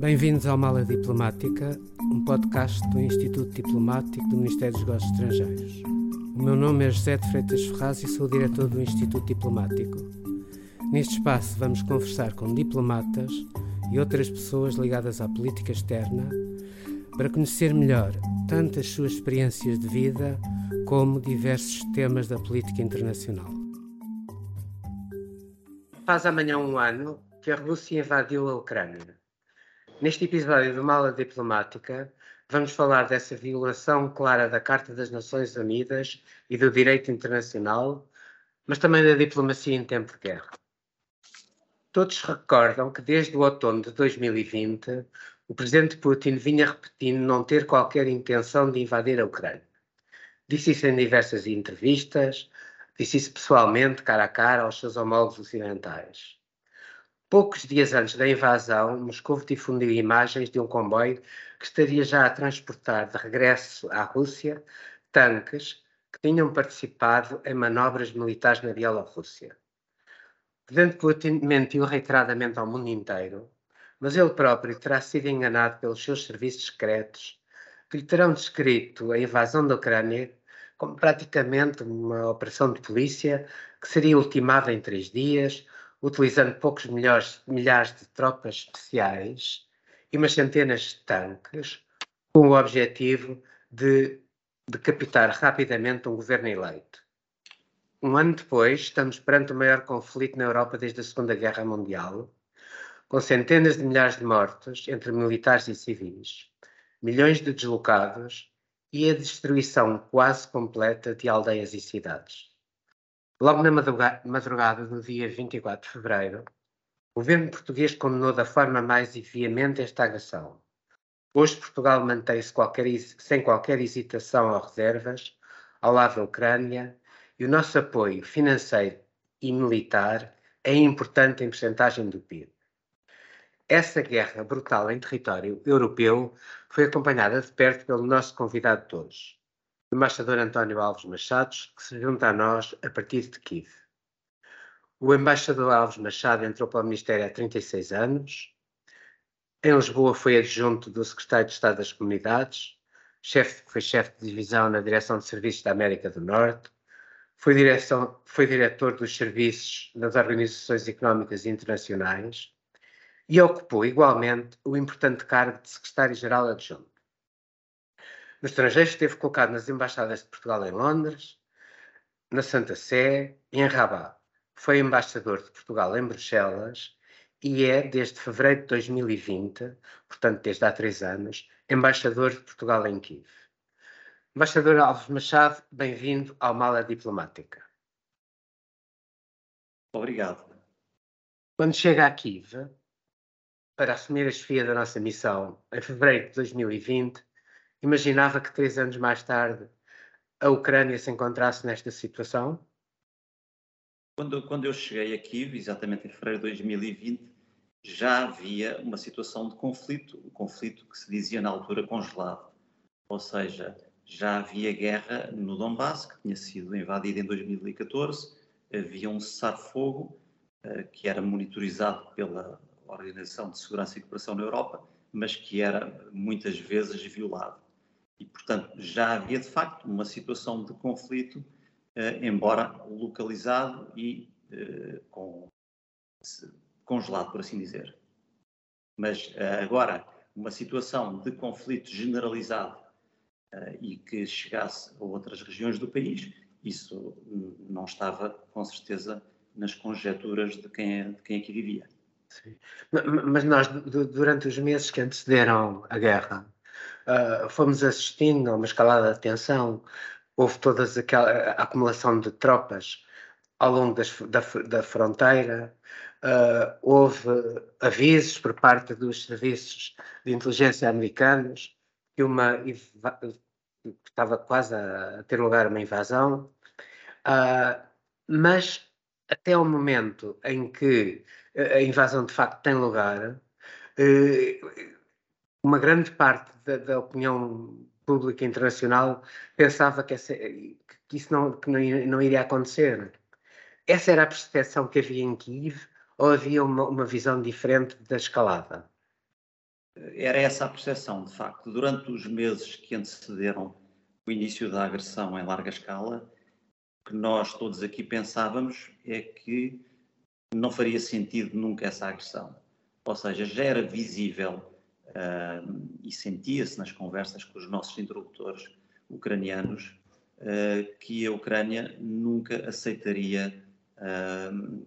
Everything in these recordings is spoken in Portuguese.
Bem-vindos ao Mala Diplomática, um podcast do Instituto Diplomático do Ministério dos Negócios Estrangeiros. O meu nome é José de Freitas Ferraz e sou diretor do Instituto Diplomático. Neste espaço vamos conversar com diplomatas e outras pessoas ligadas à política externa para conhecer melhor tanto as suas experiências de vida como diversos temas da política internacional. Faz amanhã um ano que a Rússia invadiu a Ucrânia. Neste episódio do Mala Diplomática, vamos falar dessa violação clara da Carta das Nações Unidas e do direito internacional, mas também da diplomacia em tempo de guerra. Todos recordam que desde o outono de 2020, o presidente Putin vinha repetindo não ter qualquer intenção de invadir a Ucrânia. Disse isso em diversas entrevistas, disse isso pessoalmente, cara a cara, aos seus homólogos ocidentais. Poucos dias antes da invasão, Moscou difundiu imagens de um comboio que estaria já a transportar de regresso à Rússia tanques que tinham participado em manobras militares na Bielorrússia. O presidente Putin mentiu reiteradamente ao mundo inteiro, mas ele próprio terá sido enganado pelos seus serviços secretos, que lhe terão descrito a invasão da Ucrânia como praticamente uma operação de polícia que seria ultimada em três dias, utilizando poucos milhares, de tropas especiais e umas centenas de tanques, com o objetivo de decapitar rapidamente um governo eleito. Um ano depois, estamos perante o maior conflito na Europa desde a Segunda Guerra Mundial, com centenas de milhares de mortos entre militares e civis, milhões de deslocados e a destruição quase completa de aldeias e cidades. Logo na madrugada do dia 24 de fevereiro, o governo português condenou da forma mais veemente esta agressão. Hoje Portugal mantém-se sem qualquer hesitação ou reservas ao lado da Ucrânia e o nosso apoio financeiro e militar é importante em percentagem do PIB. Essa guerra brutal em território europeu foi acompanhada de perto pelo nosso convidado de hoje, embaixador António Alves Machados, que se junta a nós a partir de Kiev. O embaixador Alves Machado entrou para o Ministério há 36 anos. Em Lisboa foi adjunto do secretário de Estado das Comunidades, chefe, foi chefe de divisão na Direção de Serviços da América do Norte, foi, direção, foi diretor dos serviços das Organizações Económicas Internacionais e ocupou igualmente o importante cargo de secretário-geral adjunto. No estrangeiro esteve colocado nas embaixadas de Portugal em Londres, na Santa Sé e em Rabat. Foi embaixador de Portugal em Bruxelas e é, desde fevereiro de 2020, portanto desde há três anos, embaixador de Portugal em Kiev. Embaixador Alves Machado, bem-vindo ao Mala Diplomática. Obrigado. Quando chega a Kiev, para assumir a chefia da nossa missão em fevereiro de 2020, Imaginava que três anos mais tarde a Ucrânia se encontrasse nesta situação? Quando, quando eu cheguei aqui, exatamente em fevereiro de 2020, já havia uma situação de conflito, um conflito que se dizia na altura congelado. Ou seja, já havia guerra no Donbass, que tinha sido invadida em 2014, havia um cessar-fogo uh, que era monitorizado pela Organização de Segurança e Cooperação na Europa, mas que era muitas vezes violado. E, portanto, já havia de facto uma situação de conflito, eh, embora localizado e eh, com, congelado, por assim dizer. Mas eh, agora, uma situação de conflito generalizado e que chegasse a outras regiões do país, isso não estava, com certeza, nas conjecturas de quem, de quem aqui vivia. Sim. Mas nós, durante os meses que antecederam a guerra, uh, fomos assistindo a uma escalada de tensão, houve toda aquela acumulação de tropas ao longo das, da, da, fronteira, uh, houve avisos por parte dos serviços de inteligência americanos que uma estava quase a ter lugar uma invasão, uh, mas até o momento em que a invasão de facto tem lugar, uma grande parte da, da, opinião pública internacional pensava que, essa, que isso não, que não, não, iria acontecer. Essa era a percepção que havia em Kiev ou havia uma, uma visão diferente da escalada? era essa a percepção, de facto. Durante os meses que antecederam o início da agressão em larga escala, o que nós todos aqui pensávamos é que não faria sentido nunca essa agressão. Ou seja, já era visível uh, e sentia-se nas conversas com os nossos interlocutores ucranianos uh, que a Ucrânia nunca aceitaria uh,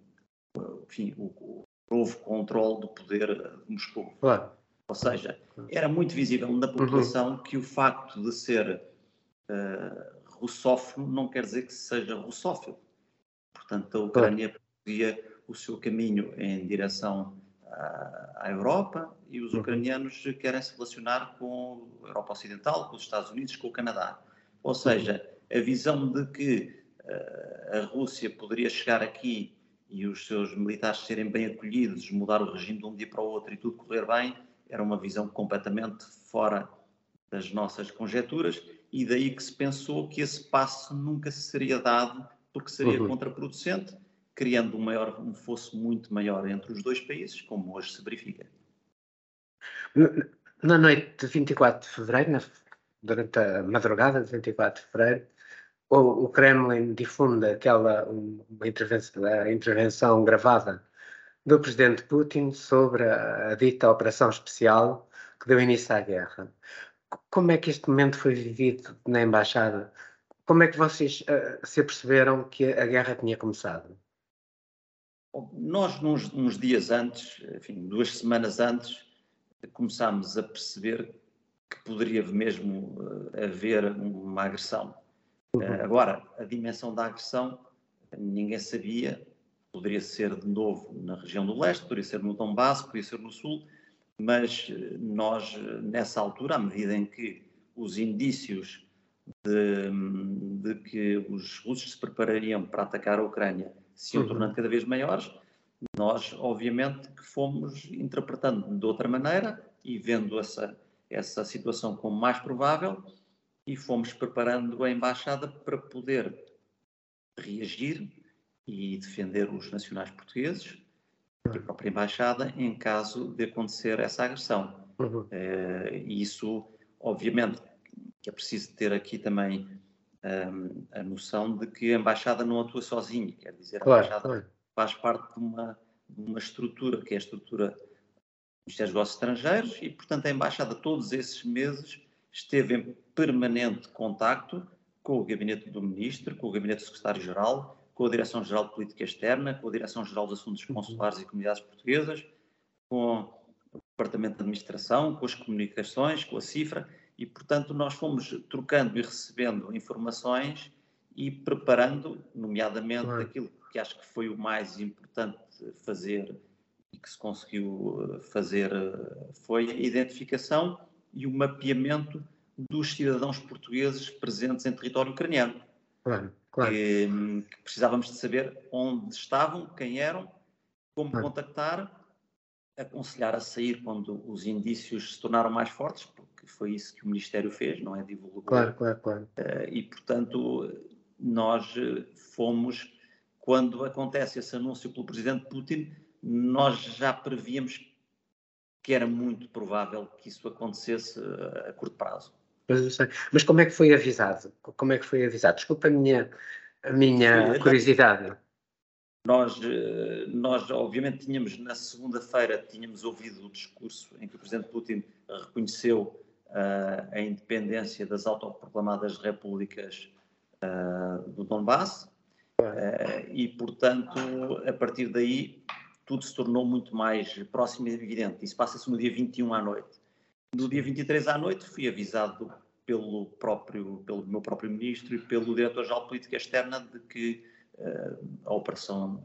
enfim, o, o novo controle do poder de Moscou. Claro. Ou seja, era muito visível na uhum. população uhum. que o facto de ser russófono não quer dizer que seja russófilo. Portanto, a Ucrânia podia o seu caminho em direção à Europa e os uhum. ucranianos querem se relacionar com a Europa Ocidental, com os Estados Unidos, com o Canadá. Ou seja, a visão de que uh, a Rússia poderia chegar aqui e os seus militares serem bem acolhidos, mudar o regime de um dia para o outro e tudo correr bem, era uma visão completamente fora das nossas conjecturas e daí que se pensou que esse passo nunca seria dado porque seria uhum. contraproducente criando um, maior, um fosso muito maior entre os dois países, como hoje se verifica. Na noite de 24 de fevereiro, durante a madrugada de 24 de fevereiro, o, o Kremlin difunde aquela uma intervenção, a intervenção gravada do presidente Putin sobre a, a dita operação especial que deu início à guerra. Como é que este momento foi vivido na embaixada? Como é que vocês uh, se aperceberam que a guerra tinha começado? Nós, uns, uns, dias antes, enfim, duas semanas antes, começámos a perceber que poderia mesmo uh, haver uma agressão. Uhum. Uh, agora, a dimensão da agressão, ninguém sabia. Poderia ser de novo na região do leste, poderia ser no Donbass, poderia ser no sul, mas uh, nós, nessa altura, à medida em que os indícios de, de que os russos se preparariam para atacar a Ucrânia se iam uhum. tornando cada vez maiores, nós, obviamente, que fomos interpretando de outra maneira e vendo essa, essa situação como mais provável e fomos preparando a embaixada para poder reagir e defender os nacionais portugueses e a própria embaixada em caso de acontecer essa agressão. Uhum. Uh, isso, obviamente, que é preciso ter aqui também um, a noção de que a embaixada não atua sozinha, quer dizer, a claro, embaixada claro. faz parte de uma, de uma estrutura que é a estrutura do Ministério dos Negócios Estrangeiros e, portanto, a embaixada todos esses meses esteve em permanente contacto com o gabinete do ministro, com o gabinete do secretário-geral, com a Direção-Geral de Política Externa, com a Direção-Geral dos Assuntos uhum. Consulares e Comunidades Portuguesas, com o Departamento de Administração, com as comunicações, com a CIFRA, e, portanto, nós fomos trocando e recebendo informações e preparando, nomeadamente, claro. aquilo que acho que foi o mais importante fazer e que se conseguiu eh, fazer eh, foi a identificação e o mapeamento dos cidadãos portugueses presentes em território ucraniano. Claro, claro. Que, que precisávamos de saber onde estavam, quem eram, como claro. contactar, aconselhar a sair quando os indícios se tornaram mais fortes, que foi isso que o Ministério fez, não é? Divulgou. Claro, claro, claro. Uh, e, portanto, nós eh, fomos, quando acontece esse anúncio pelo Presidente Putin, nós já prevíamos que era muito provável que isso acontecesse eh, a curto prazo. Mas, como é que foi avisado? Como é que foi avisado? Desculpa a minha, a minha curiosidade. Nós, nós, obviamente, tínhamos na segunda-feira tínhamos ouvido o discurso em que o Presidente Putin reconheceu a independência das autoproclamadas repúblicas uh, do Donbass uh, e, portanto, a partir daí tudo se tornou muito mais próximo e evidente. Isso passa-se no dia 21 à noite. No dia 23 à noite fui avisado pelo próprio, pelo meu próprio ministro e pelo diretor-geral de política externa de que a operação,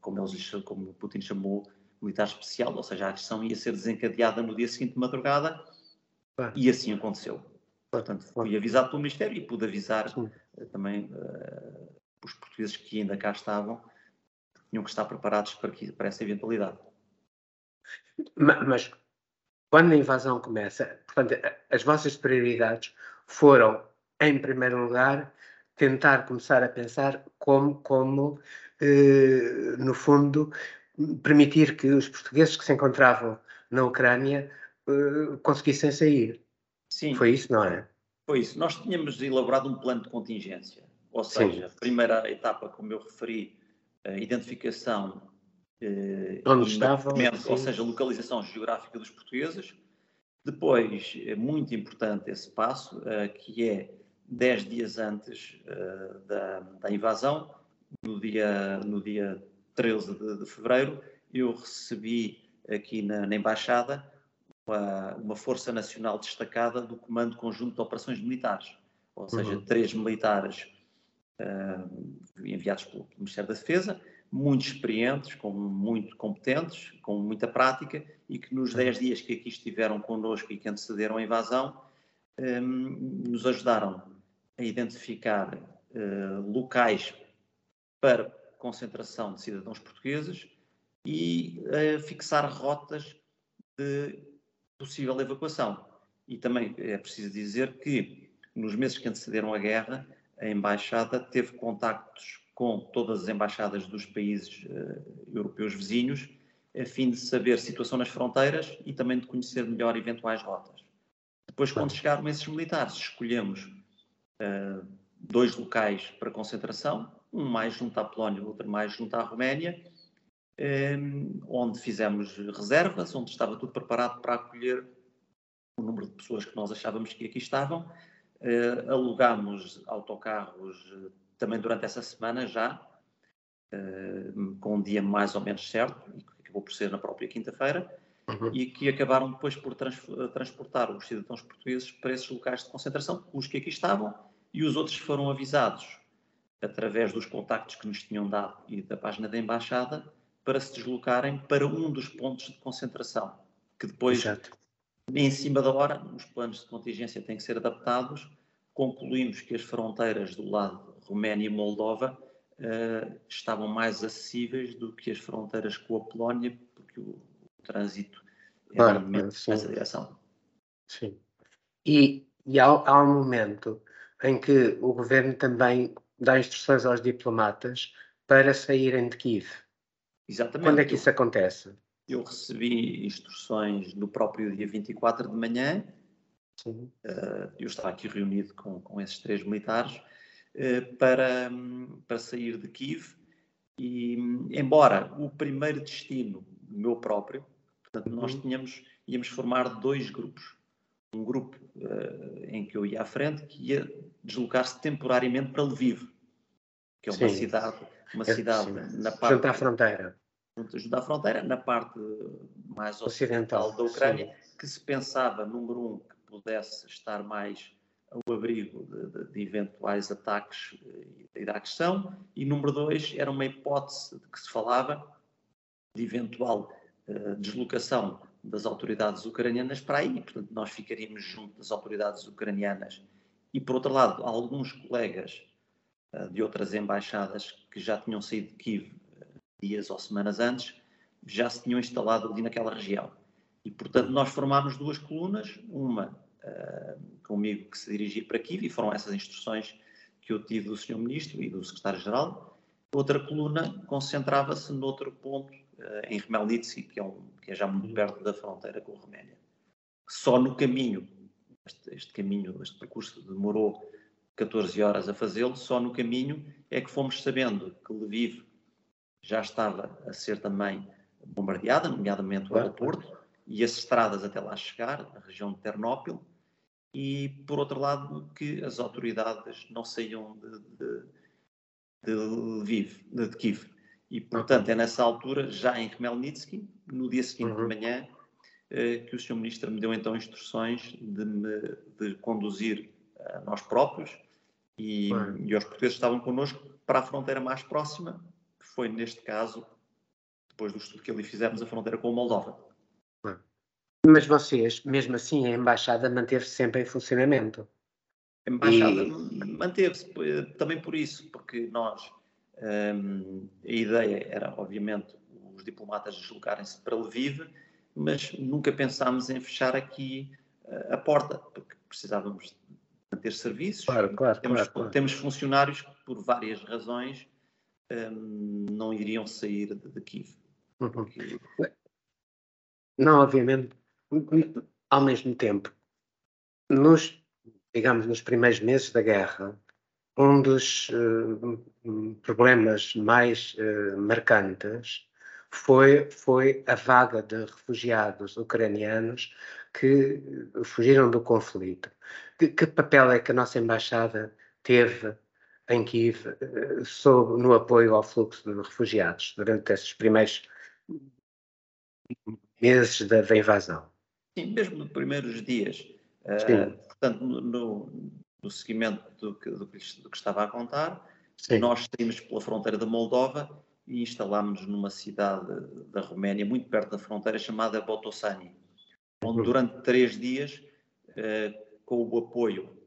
como eles como Putin chamou, militar especial, ou seja, a agressão ia ser desencadeada no dia seguinte de madrugada e assim aconteceu. Portanto, fui avisado pelo Ministério e pude avisar Sim. Eh, também uh, os portugueses que ainda cá estavam que tinham que estar preparados para, que, para essa eventualidade. Mas quando a invasão começa, portanto, as vossas prioridades foram, em primeiro lugar, tentar começar a pensar como, como eh, no fundo, permitir que os portugueses que se encontravam na Ucrânia uh, conseguissem sair. Sim. Foi isso, não é? Foi isso. Nós tínhamos elaborado um plano de contingência. Ou seja, Sim. a primeira etapa, como eu referi, a identificação eh, Onde estavam, ou seja, localização geográfica dos portugueses. Depois, é muito importante esse passo, uh, que é 10 dias antes da, da, invasão, no dia, no dia 13 de, de fevereiro, eu recebi aqui na, na Embaixada uma, uma, Força Nacional destacada do Comando Conjunto de Operações Militares, ou seja, uhum. três militares uh, enviados pelo Ministério da Defesa, muito experientes, com muito competentes, com muita prática e que nos 10 dias que aqui estiveram connosco e que antecederam a invasão, um, nos ajudaram a identificar uh, locais para concentração de cidadãos portugueses e a fixar rotas de possível evacuação. E também é preciso dizer que nos meses que antecederam a guerra, a embaixada teve contactos com todas as embaixadas dos países uh, europeus vizinhos, a fim de saber a situação nas fronteiras e também de conhecer melhor eventuais rotas. Depois, quando chegaram esses militares, escolhemos uh, dois locais para concentração, um mais junto à Polónia, outro mais junto à Roménia, onde fizemos reservas, onde estava tudo preparado para acolher o número de pessoas que nós achávamos que aqui estavam. Uh, alugámos autocarros também durante essa semana já, uh, com um dia mais ou menos certo, e que acabou por ser na própria quinta-feira, uhum. e que acabaram depois por trans, transportar os cidadãos portugueses para esses locais de concentração, os que aqui estavam, e os outros foram avisados através dos contactos que nos tinham dado e da página da Embaixada para se deslocarem para um dos pontos de concentração, que depois, Exato. em cima da hora, os planos de contingência têm que ser adaptados. Concluímos que as fronteiras do lado Roménia e Moldova uh, estavam mais acessíveis do que as fronteiras com a Polónia, porque o, o trânsito era claro, nessa direção. Sim. E, e há, há um momento em que o governo também dá instruções aos diplomatas para saírem de Kiev. Exatamente. Quando é que isso acontece? Eu recebi instruções no próprio dia 24 de manhã. Sim. Uh, eu estava aqui reunido com, com esses três militares eh, para, para sair de Kiev. E, embora o primeiro destino meu próprio, portanto, nós uhum. tínhamos, íamos formar dois grupos. Um grupo uh, em que eu ia à frente, que ia deslocar-se temporariamente para Lviv, que é uma sim. cidade, uma é, cidade sim. na parte. Junto à fronteira. Junto à fronteira, na parte mais ocidental, ocidental da Ucrânia, sim. que se pensava, número um, que pudesse estar mais ao abrigo de, de, de, eventuais ataques eh, da agressão, e número dois, era uma hipótese de que se falava de eventual uh, deslocação das autoridades ucranianas para aí, portanto nós ficaríamos junto das autoridades ucranianas. E por outro lado, alguns colegas uh, de outras embaixadas que já tinham saído de Kiev dias ou semanas antes, já se tinham instalado ali naquela região. E portanto nós formámos duas colunas, uma uh, comigo que se dirigir para Kiev, e foram essas instruções que eu tive do Sr. Ministro e do Secretário-Geral. Outra coluna concentrava-se noutro ponto, uh, em Remelnitsky, que é, um, que é já muito uhum. perto da fronteira com a Roménia. Só no caminho, este, este caminho, este percurso demorou 14 horas a fazê-lo, só no caminho é que fomos sabendo que Lviv já estava a ser também bombardeada, nomeadamente o aeroporto, e as estradas até lá chegar, na região de Ternópil, e, por outro lado, que as autoridades não saíam de, de, de Lviv, de, de Kiev. E, portanto, é nessa altura, já em Khmelnytsky, no dia seguinte uhum. de manhã, eh, que o Sr. Ministro me deu então instruções de me de conduzir a nós próprios e, e os portugueses estavam connosco para a fronteira mais próxima, foi, neste caso, depois do estudo que ali fizemos, a fronteira com a Moldova. Mas vocês, mesmo assim, a embaixada manteve-se sempre em funcionamento. A embaixada e... manteve-se eh, também por isso, porque nós, um, a ideia era, obviamente, os diplomatas deslocarem-se para Lviv, mas nunca pensámos em fechar aqui uh, a porta, porque precisávamos manter serviços. Claro, claro, temos, claro, claro. temos funcionários que, por várias razões, um, não iriam sair de, de Kiev. Uhum. Não, obviamente, ao mesmo tempo, nos, digamos, nos primeiros meses da guerra, um dos uh, problemas mais uh, marcantes foi, foi a vaga de refugiados ucranianos que fugiram do conflito. Que, que papel é que a nossa embaixada teve em Kiev uh, sob, no apoio ao fluxo de refugiados durante esses primeiros meses da, da invasão? Sim, mesmo nos primeiros dias. Uh, portanto, no, no, seguimento do que, do, que, do que, estava a contar, Sim. nós saímos pela fronteira da Moldova e instalámos-nos numa cidade da Roménia, muito perto da fronteira, chamada Botossani, onde uhum. durante três dias, uh, com o apoio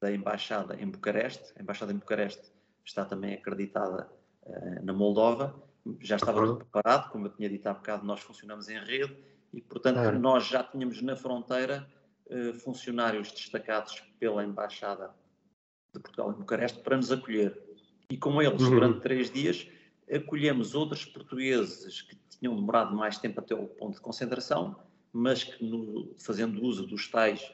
da Embaixada em Bucareste, a Embaixada em Bucareste está também acreditada uh, na Moldova, já estava uhum. preparado, como eu tinha dito há bocado, nós funcionamos em rede e, portanto, uhum. nós já tínhamos na fronteira uh, funcionários destacados pela Embaixada de Portugal em Bucareste para nos acolher. E com eles, uhum. durante três dias, acolhemos outros portugueses que tinham demorado mais tempo até o ponto de concentração, mas que, no, fazendo uso dos tais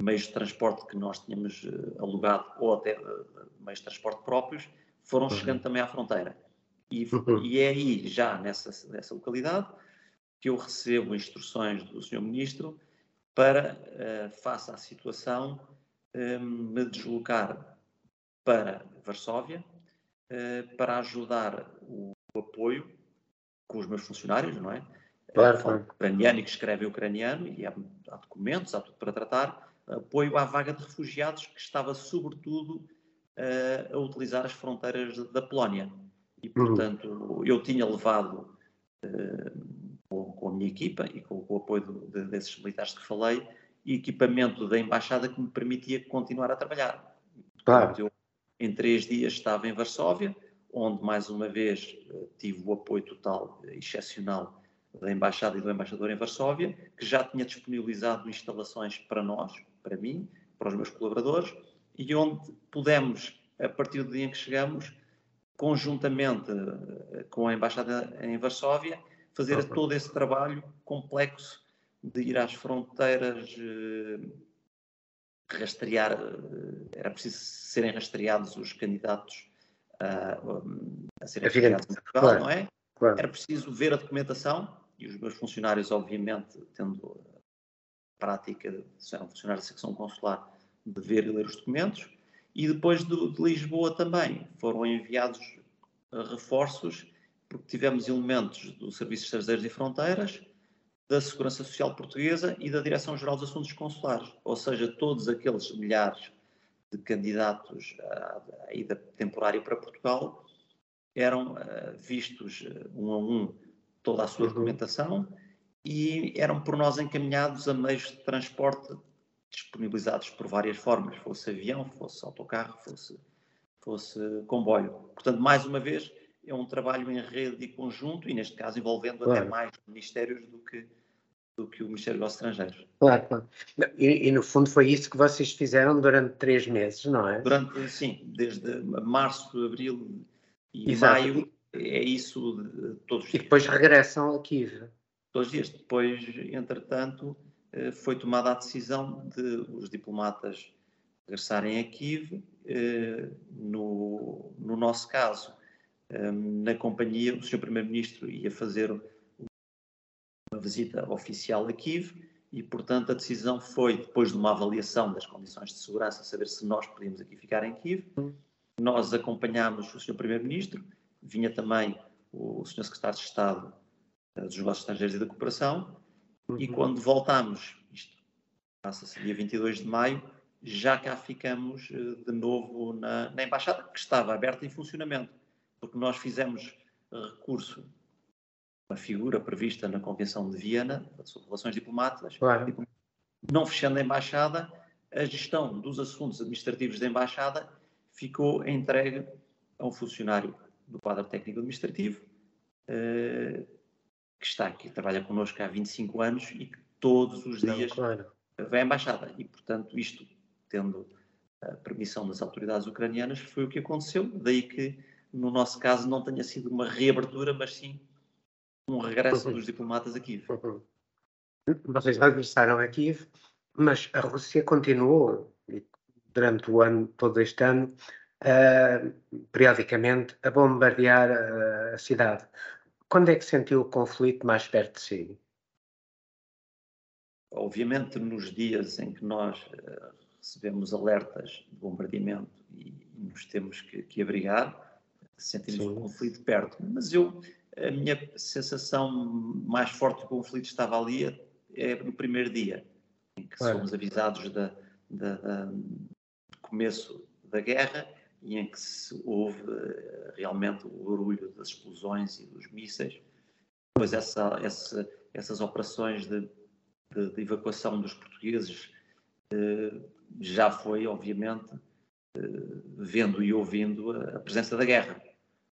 meios de transporte que nós tínhamos uh, alugado ou até uh, meios de transporte próprios, foram uhum. chegando também à fronteira. E, uhum. e, é aí, já nessa, nessa localidade, que eu recebo instruções do Sr. Ministro para, uh, face à situação, me deslocar para Varsóvia, uh, para ajudar o, o, apoio com os meus funcionários, não é? Claro, claro. ucraniano e que escreve ucraniano, e há, há documentos, há tudo para tratar, apoio à vaga de refugiados que estava, sobretudo, uh, a utilizar as fronteiras da Polónia. E, uhum. portanto, eu tinha levado, uh, com, a minha equipa e com, o apoio de, desses militares que falei, equipamento da embaixada que me permitia continuar a trabalhar. Claro. eu, em três dias, estava em Varsóvia, onde, mais uma vez, tive o apoio total, excepcional, da embaixada e do embaixador em Varsóvia, que já tinha disponibilizado instalações para nós, para mim, para os meus colaboradores, e onde pudemos, a partir do dia em que chegamos, conjuntamente eh, com a Embaixada em Varsóvia, fazer okay. todo esse trabalho complexo de ir às fronteiras, eh, rastrear, eh, era preciso serem rastreados os candidatos a, a serem rastreados em Portugal, claro. não é? Claro. Era preciso ver a documentação e os meus funcionários, obviamente, tendo prática, são funcionários da secção consular, de ver e ler os documentos, e depois de, de Lisboa também. Foram enviados uh, reforços, porque tivemos elementos do Serviço Estrangeiros e Fronteiras, da Segurança Social Portuguesa e da Direção-Geral dos Assuntos Consulares, ou seja, todos aqueles milhares de candidatos à, à ida temporária para Portugal eram uh, vistos uh, um a um toda a sua uhum. documentação e eram por nós encaminhados a meios de transporte disponibilizados por várias formas, fosse avião, fosse autocarro, fosse, fosse comboio. Portanto, mais uma vez, é um trabalho em rede e conjunto, e neste caso envolvendo claro. até mais ministérios do que, do que o Ministério dos Estrangeiros. Claro, claro. E, e, no fundo foi isso que vocês fizeram durante três meses, não é? Durante, sim, desde março, abril e Exato. maio, é isso todos os dias. E depois regressam a Kiev. Os dias. Depois, entretanto, eh, foi tomada a decisão de os diplomatas regressarem a Kiev. Eh, no, no nosso caso, eh, na companhia, o Sr. Primeiro-Ministro ia fazer uma visita oficial a Kiev e, portanto, a decisão foi, depois de uma avaliação das condições de segurança, saber se nós podíamos aqui ficar em Kiev. Nós acompanhámos o Sr. Primeiro-Ministro, vinha também o Sr. Secretário de Estado dos Negócios Estrangeiros e da Cooperação, Uhum. E quando voltamos, isto passa-se dia 22 de maio, já cá ficamos eh, de novo na, na Embaixada, que estava aberta em funcionamento, porque nós fizemos recurso uma figura prevista na Convenção de Viena sobre relações diplomáticas, claro. não fechando a Embaixada, a gestão dos assuntos administrativos da Embaixada ficou entregue a um funcionário do quadro técnico administrativo, eh, que está aqui, trabalha connosco há 25 anos e que todos os dias Não, claro. vai à embaixada. E, portanto, isto, tendo a permissão das autoridades ucranianas, foi o que aconteceu. Daí que, no nosso caso, não tenha sido uma reabertura, mas sim um regresso uhum. dos diplomatas aqui. Uhum. vocês regressaram a Kiev, mas a Rússia continuou durante o ano, todo este ano, periodicamente, a bombardear a, a cidade. Quando é que sentiu o conflito mais perto de si? Obviamente, nos dias em que nós uh, recebemos alertas de bombardeamento e, e nos temos que, que abrigar, sentimos Sim. o conflito perto. Mas eu, a minha sensação mais forte do conflito estava ali é no primeiro dia, em que claro. somos avisados da, da, da, do começo da guerra e em que se houve eh, realmente o barulho das explosões e dos mísseis. Depois essa, essa, essas operações de, de, de, evacuação dos portugueses eh, já foi, obviamente, eh, vendo e ouvindo a, a presença da guerra.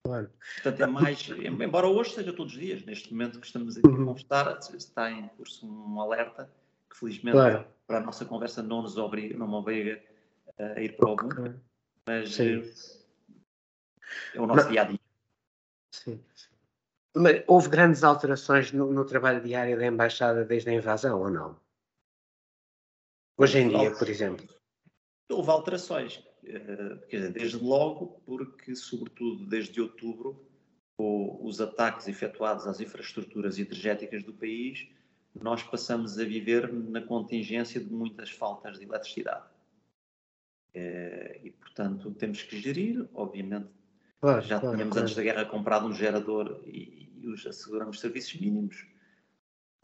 Claro. Portanto, é mais, embora hoje seja todos os dias, neste momento que estamos aqui uhum. a conversar, está em curso um alerta que felizmente claro. para a nossa conversa não nos obriga, não me obriga a ir para o mundo, mas Sim. é o nosso dia a dia. Sim. Mas houve grandes alterações no, no, trabalho diário da Embaixada desde a invasão ou não? Hoje em dia, por exemplo. Houve alterações. Eh, desde logo, porque, sobretudo desde outubro, com os ataques efetuados às infraestruturas energéticas do país, nós passamos a viver na contingência de muitas faltas de eletricidade. Eh, e, portanto, temos que gerir, obviamente. Claro, já claro, tínhamos claro. antes da guerra comprado um gerador e, e os asseguramos serviços mínimos.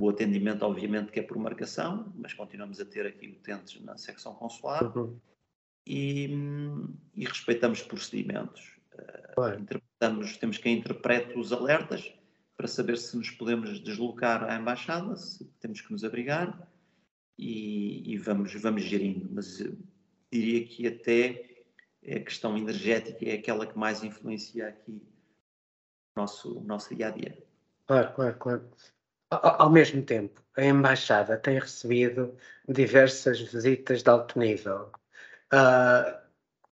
O atendimento, obviamente, que é por marcação, mas continuamos a ter aqui utentes na secção consular. Uhum e, e respeitamos procedimentos. Claro. Interpretamos, temos quem interprete os alertas para saber se nos podemos deslocar à embaixada, se temos que nos abrigar e, e vamos, vamos gerindo. Mas diria que até a questão energética é aquela que mais influencia aqui o nosso, o nosso dia a dia. Claro, claro, claro. Ao mesmo tempo, a Embaixada tem recebido diversas visitas de alto nível. Uh,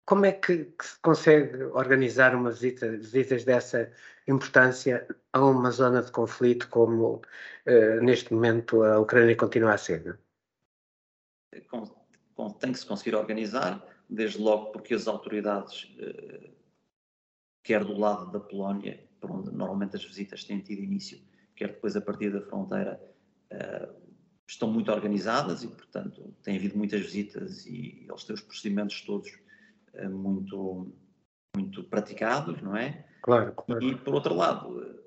como é que, que, se consegue organizar uma visita, visitas dessa importância a uma zona de conflito como uh, neste momento a Ucrânia continua a ser? Tem que se conseguir organizar, desde logo porque as autoridades, uh, quer do lado da Polónia, por onde normalmente as visitas têm tido início, quer depois a partir da fronteira, estão muito organizadas e, portanto, tem havido muitas visitas e eles têm os procedimentos todos uh, muito, muito praticados, não é? Claro, claro. E, por outro lado,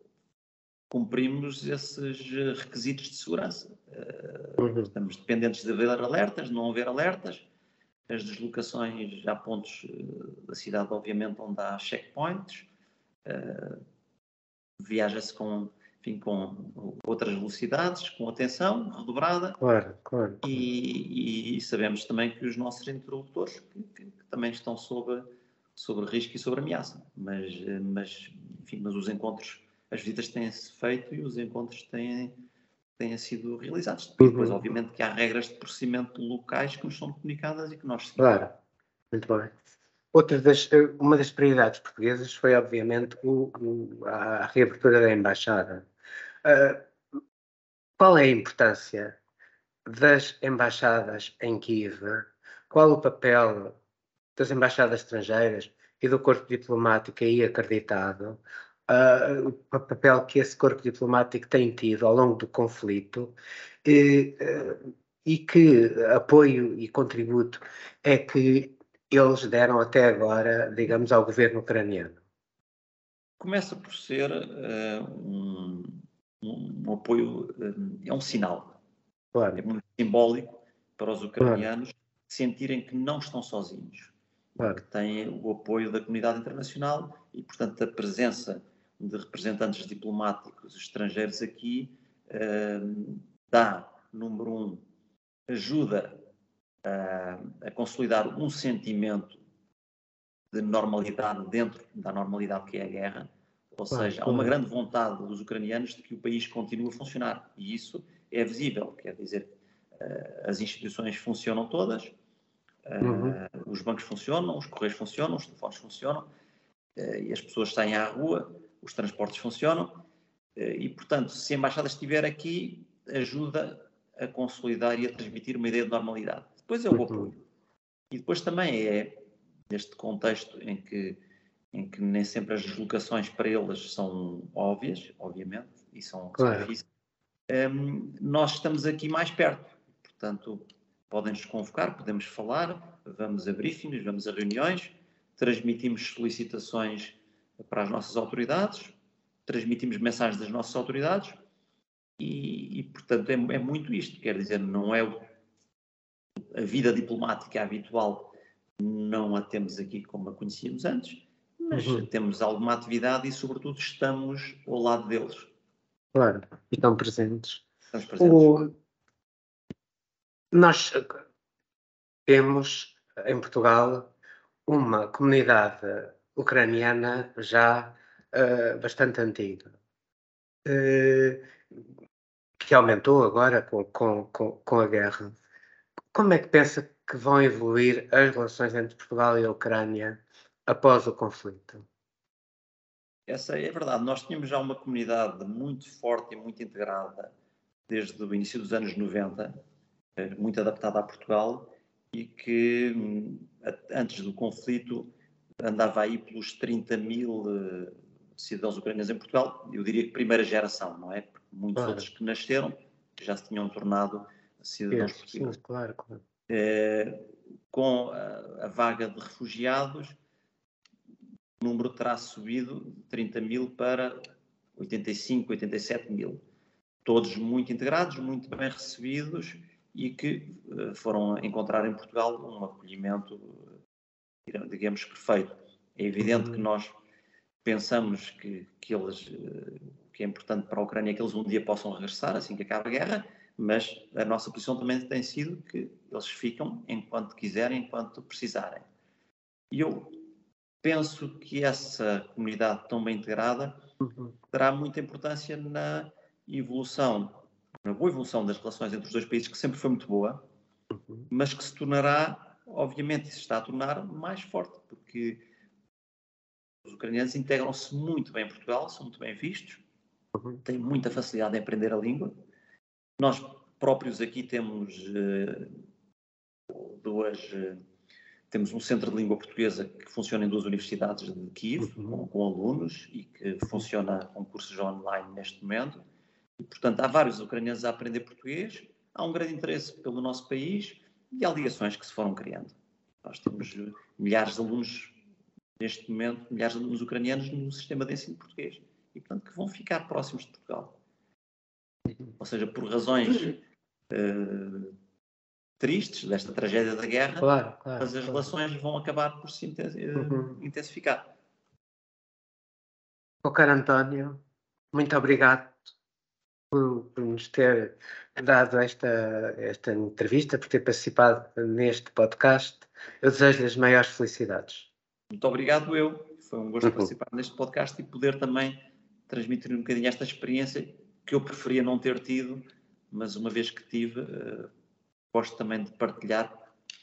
cumprimos esses requisitos de segurança. Uh, uhum. Estamos dependentes de haver alertas, não haver alertas. As deslocações, há pontos uh, da cidade, obviamente, onde há checkpoints. Viaja-se com enfim, com outras velocidades, com atenção redobrada. Claro, claro. E, e, sabemos também que os nossos interlocutores que, que, que também estão sob, risco e sob ameaça. Mas, mas, enfim, mas os encontros, as visitas têm-se feito e os encontros têm, têm sido realizados. Uhum. Depois, obviamente, que há regras de procedimento locais que nos são comunicadas e que nós seguimos. Claro, muito bem. Outra das, uma das prioridades portuguesas foi, obviamente, o, o, a reabertura da embaixada. Uh, qual é a importância das embaixadas em Kiev? Qual o papel das embaixadas estrangeiras e do corpo diplomático aí acreditado? Uh, o papel que esse corpo diplomático tem tido ao longo do conflito e, uh, e que apoio e contributo é que eles deram até agora, digamos, ao governo ucraniano? Começa por ser uh, um um, apoio, é um sinal. Claro. É muito simbólico para os ucranianos claro. sentirem que não estão sozinhos, claro. que têm o apoio da comunidade internacional e, portanto, a presença de representantes diplomáticos estrangeiros aqui uh, dá, número um, ajuda a, a consolidar um sentimento de normalidade dentro da normalidade que é a guerra, ou seja, há uma grande vontade dos ucranianos de que o país continue a funcionar. E isso é visível. Quer dizer, uh, as instituições funcionam todas, uh, uhum. os bancos funcionam, os correios funcionam, os telefones funcionam, uh, e as pessoas saem à rua, os transportes funcionam. e, portanto, se a embaixada estiver aqui, ajuda a consolidar e a transmitir uma ideia de normalidade. Depois é o apoio. E depois também é, neste contexto em que, em que nem sempre as deslocações para eles são óbvias, obviamente, e são, claro. difíceis, um, nós estamos aqui mais perto. Portanto, podem-nos convocar, podemos falar, vamos a briefings, vamos a reuniões, transmitimos solicitações para as nossas autoridades, transmitimos mensagens das nossas autoridades e, e portanto, é, é, muito isto. Quer dizer, não é a vida diplomática habitual, não a temos aqui como a conhecíamos antes, mas uhum. temos alguma atividade e, sobretudo, estamos ao lado deles. Claro, e estão presentes. Estamos presentes. O... Nós temos em Portugal uma comunidade ucraniana já uh, bastante antiga, uh, que aumentou agora com, com, com, a guerra. Como é que pensa que vão evoluir as relações entre Portugal e a Ucrânia após o conflito? Essa é verdade. Nós tínhamos já uma comunidade muito forte e muito integrada desde o início dos anos 90, eh, muito adaptada a Portugal e que hum, antes do conflito andava aí pelos 30 mil eh, cidadãos ucranianos em Portugal. Eu diria que primeira geração, não é? Porque muitos claro. outros que nasceram já se tinham tornado cidadãos é, portugueses. Claro, claro. É, com a, a, vaga de refugiados, o número terá subido de 30 mil para 85, 87 mil. Todos muito integrados, muito bem recebidos e que uh, foram encontrar em Portugal um acolhimento, digamos, perfeito. É evidente que uhum. nós pensamos que, que eles, uh, que é importante para a Ucrânia que eles um dia possam regressar assim que acabe a guerra, mas a nossa posição também tem sido que eles ficam enquanto quiserem, enquanto precisarem. E eu penso que essa comunidade tão bem integrada uhum. terá muita importância na evolução, na boa evolução das relações entre os dois países, que sempre foi muito boa, uhum. mas que se tornará, obviamente, se está a tornar mais forte, porque os ucranianos integram-se muito bem em Portugal, são muito bem vistos, uhum. têm muita facilidade em aprender a língua, nós próprios aqui temos uh, duas. Uh, temos um centro de língua portuguesa que funciona em duas universidades de Kiev, uhum. com, com, alunos, e que funciona com cursos online neste momento. E, portanto, há vários ucranianos a aprender português, há um grande interesse pelo nosso país e ligações que se foram criando. Nós temos eh, milhares de alunos, neste momento, milhares de alunos ucranianos no sistema de ensino português e, portanto, que vão ficar próximos de Portugal. Ou seja, por razões uh, tristes desta tragédia da guerra, claro, claro, mas as claro. relações vão acabar por se eh, uhum. intensificar. O caro António, muito obrigado por, por, nos ter dado esta, esta entrevista, por ter participado neste podcast. Eu desejo-lhe as maiores felicidades. Muito obrigado, eu. Foi um gosto uhum. participar neste podcast e poder também transmitir um bocadinho esta experiência que eu preferia não ter tido, mas uma vez que tive, uh, gosto também de partilhar,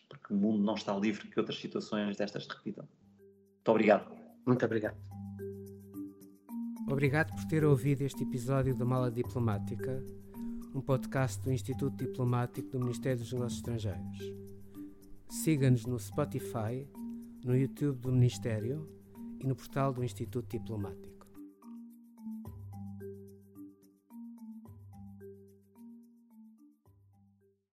porque o mundo não está livre que outras situações destas se repitam. Muito obrigado. Muito obrigado. Obrigado por ter ouvido este episódio da Mala Diplomática, um podcast do Instituto Diplomático do Ministério dos Negócios Estrangeiros. Siga-nos no Spotify, no YouTube do Ministério e no portal do Instituto Diplomático.